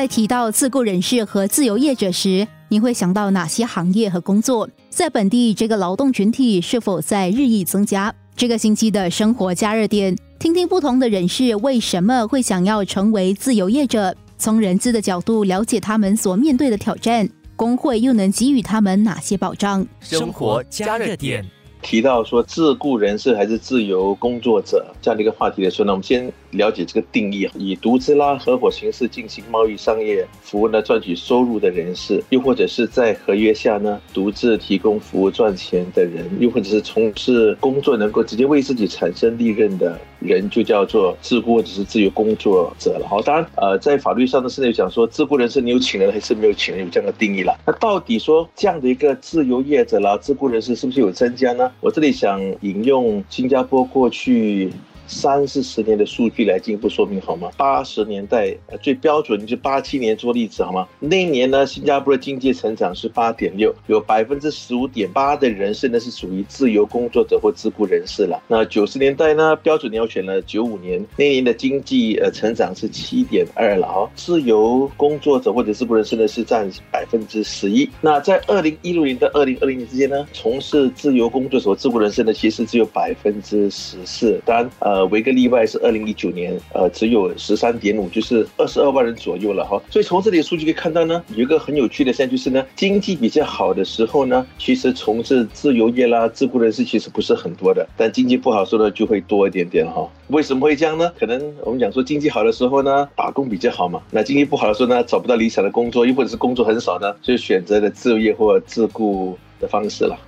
在提到自雇人士和自由业者时，你会想到哪些行业和工作？在本地这个劳动群体是否在日益增加？这个星期的生活加热点，听听不同的人士为什么会想要成为自由业者，从人资的角度了解他们所面对的挑战，工会又能给予他们哪些保障？生活加热点。提到说自雇人士还是自由工作者这样的一个话题的时候呢，我们先了解这个定义：以独资啦、合伙形式进行贸易商业服务呢，赚取收入的人士；又或者是在合约下呢，独自提供服务赚钱的人；又或者是从事工作能够直接为自己产生利润的人，就叫做自雇或者是自由工作者了。好，当然，呃，在法律上呢，是讲说自雇人士你有请人还是没有请人，有这样的定义了。那到底说这样的一个自由业者啦、自雇人士是不是有增加呢？我这里想引用新加坡过去。三四十年的数据来进一步说明好吗？八十年代最标准就八七年做例子好吗？那一年呢，新加坡的经济成长是八点六，有百分之十五点八的人士呢是属于自由工作者或自雇人士了。那九十年代呢，标准你要选了九五年，那年的经济呃成长是七点二了哦，自由工作者或者自雇人士呢是占百分之十一。那在二零一六年到二零二零年之间呢，从事自由工作者或、自雇人士呢其实只有百分之十四，当然呃。唯一个例外是二零一九年，呃，只有十三点五，就是二十二万人左右了哈。所以从这里数据可以看到呢，有一个很有趣的现象，就是呢，经济比较好的时候呢，其实从事自由业啦、自雇人士其实不是很多的，但经济不好时候呢，就会多一点点哈。为什么会这样呢？可能我们讲说经济好的时候呢，打工比较好嘛。那经济不好的时候呢，找不到理想的工作，又或者是工作很少呢，就选择了自由业或自雇的方式了。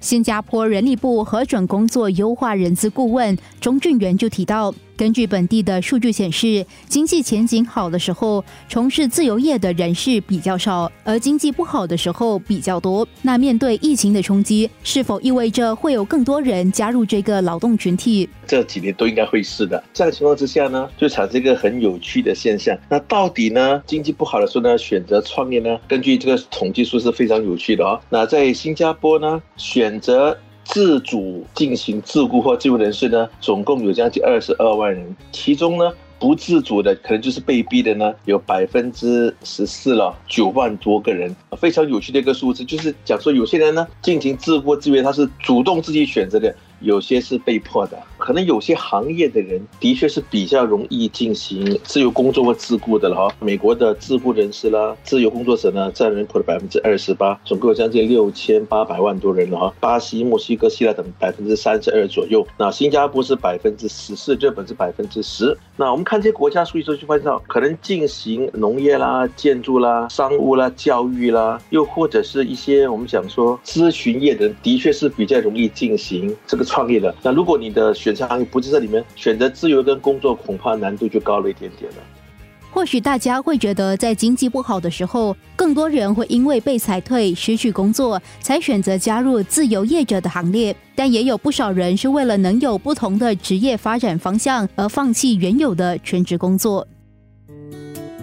新加坡人力部核准工作优化人资顾问钟俊元就提到。根据本地的数据显示，经济前景好的时候，从事自由业的人士比较少；而经济不好的时候比较多。那面对疫情的冲击，是否意味着会有更多人加入这个劳动群体？这几年都应该会是的。这样情况之下呢，就产生一个很有趣的现象。那到底呢，经济不好的时候呢，选择创业呢？根据这个统计数是非常有趣的哦。那在新加坡呢，选择。自主进行自雇或自由人士呢，总共有将近二十二万人，其中呢不自主的可能就是被逼的呢，有百分之十四了，九万多个人。非常有趣的一个数字，就是讲说有些人呢进行自雇自愿，他是主动自己选择的。有些是被迫的，可能有些行业的人的确是比较容易进行自由工作或自雇的了哈。美国的自雇人士啦，自由工作者呢占人口的百分之二十八，总共有将近六千八百万多人了哈。巴西、墨西哥、希腊等百分之三十二左右，那新加坡是百分之十四，日本是百分之十。那我们看这些国家数据之后，就发现到可能进行农业啦、建筑啦、商务啦、教育啦，又或者是一些我们讲说咨询业的人，的确是比较容易进行这个。创业的那如果你的选择行业不是在里面，选择自由跟工作，恐怕难度就高了一点点了。或许大家会觉得，在经济不好的时候，更多人会因为被裁退、失去工作，才选择加入自由业者的行列。但也有不少人是为了能有不同的职业发展方向，而放弃原有的全职工作。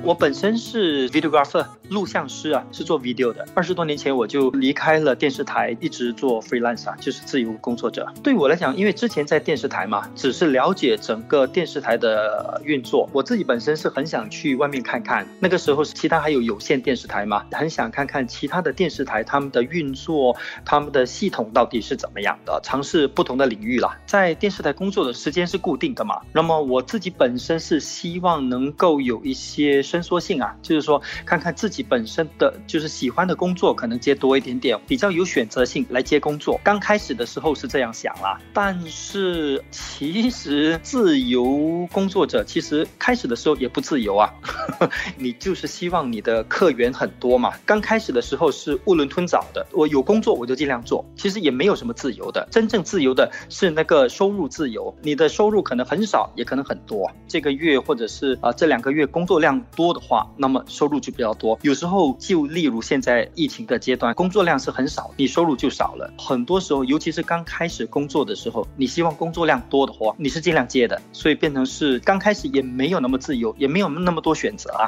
我本身是 videographer。录像师啊，是做 video 的。二十多年前我就离开了电视台，一直做 freelance 啊，就是自由工作者。对我来讲，因为之前在电视台嘛，只是了解整个电视台的运作。我自己本身是很想去外面看看。那个时候是其他还有有线电视台嘛，很想看看其他的电视台他们的运作，他们的系统到底是怎么样的，尝试不同的领域啦。在电视台工作的时间是固定的嘛，那么我自己本身是希望能够有一些伸缩性啊，就是说看看自己。本身的就是喜欢的工作，可能接多一点点，比较有选择性来接工作。刚开始的时候是这样想啦，但是其实自由工作者其实开始的时候也不自由啊，你就是希望你的客源很多嘛。刚开始的时候是囫囵吞枣的，我有工作我就尽量做，其实也没有什么自由的。真正自由的是那个收入自由，你的收入可能很少，也可能很多。这个月或者是啊这两个月工作量多的话，那么收入就比较多。有有时候，就例如现在疫情的阶段，工作量是很少，你收入就少了。很多时候，尤其是刚开始工作的时候，你希望工作量多的话，你是尽量接的，所以变成是刚开始也没有那么自由，也没有那么多选择啊。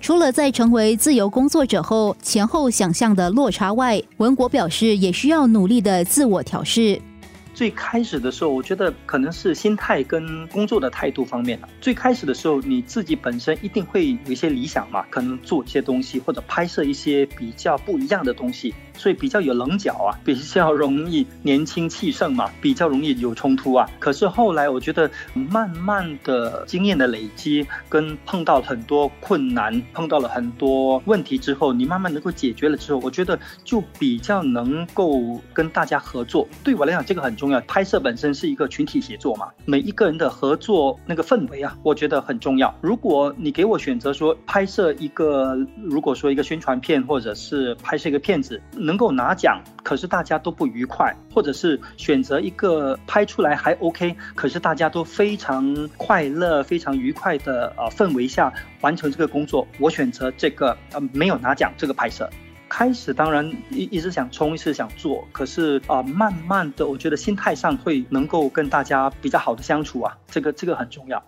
除了在成为自由工作者后前后想象的落差外，文国表示也需要努力的自我调试。最开始的时候，我觉得可能是心态跟工作的态度方面的。最开始的时候，你自己本身一定会有一些理想嘛，可能做一些东西或者拍摄一些比较不一样的东西，所以比较有棱角啊，比较容易年轻气盛嘛，比较容易有冲突啊。可是后来我觉得，慢慢的经验的累积，跟碰到很多困难，碰到了很多问题之后，你慢慢能够解决了之后，我觉得就比较能够跟大家合作。对我来讲，这个很重要。拍摄本身是一个群体协作嘛，每一个人的合作那个氛围啊，我觉得很重要。如果你给我选择说拍摄一个，如果说一个宣传片或者是拍摄一个片子能够拿奖，可是大家都不愉快，或者是选择一个拍出来还 OK，可是大家都非常快乐、非常愉快的呃氛围下完成这个工作，我选择这个呃没有拿奖这个拍摄。开始当然一一直想冲，一直想做，可是啊，慢慢的，我觉得心态上会能够跟大家比较好的相处啊，这个这个很重要。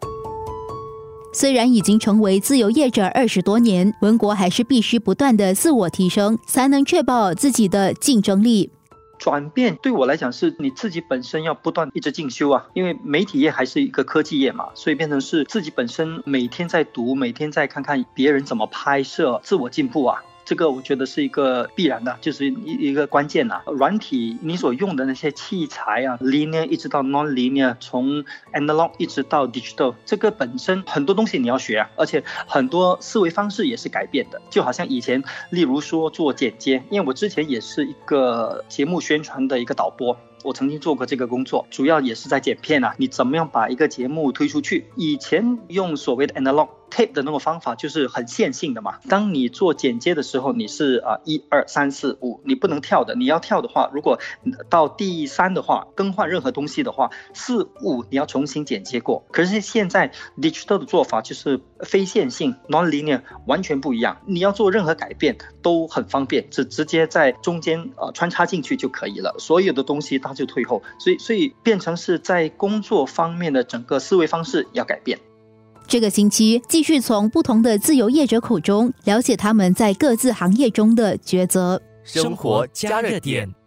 虽然已经成为自由业者二十多年，文国还是必须不断的自我提升，才能确保自己的竞争力。转变对我来讲是你自己本身要不断一直进修啊，因为媒体业还是一个科技业嘛，所以变成是自己本身每天在读，每天在看看别人怎么拍摄，自我进步啊。这个我觉得是一个必然的，就是一一个关键呐。软体你所用的那些器材啊，linear 一直到 non-linear，从 analog 一直到 digital，这个本身很多东西你要学啊，而且很多思维方式也是改变的。就好像以前，例如说做剪接，因为我之前也是一个节目宣传的一个导播。我曾经做过这个工作，主要也是在剪片啊。你怎么样把一个节目推出去？以前用所谓的 analog tape 的那种方法，就是很线性的嘛。当你做剪接的时候，你是啊一二三四五，你不能跳的。你要跳的话，如果到第三的话，更换任何东西的话，四五你要重新剪接过。可是现在 digital 的做法就是非线性 non-linear，完全不一样。你要做任何改变都很方便，只直接在中间呃穿插进去就可以了。所有的东西。它就退后，所以所以变成是在工作方面的整个思维方式要改变。这个星期继续从不同的自由业者口中了解他们在各自行业中的抉择。生活加热点。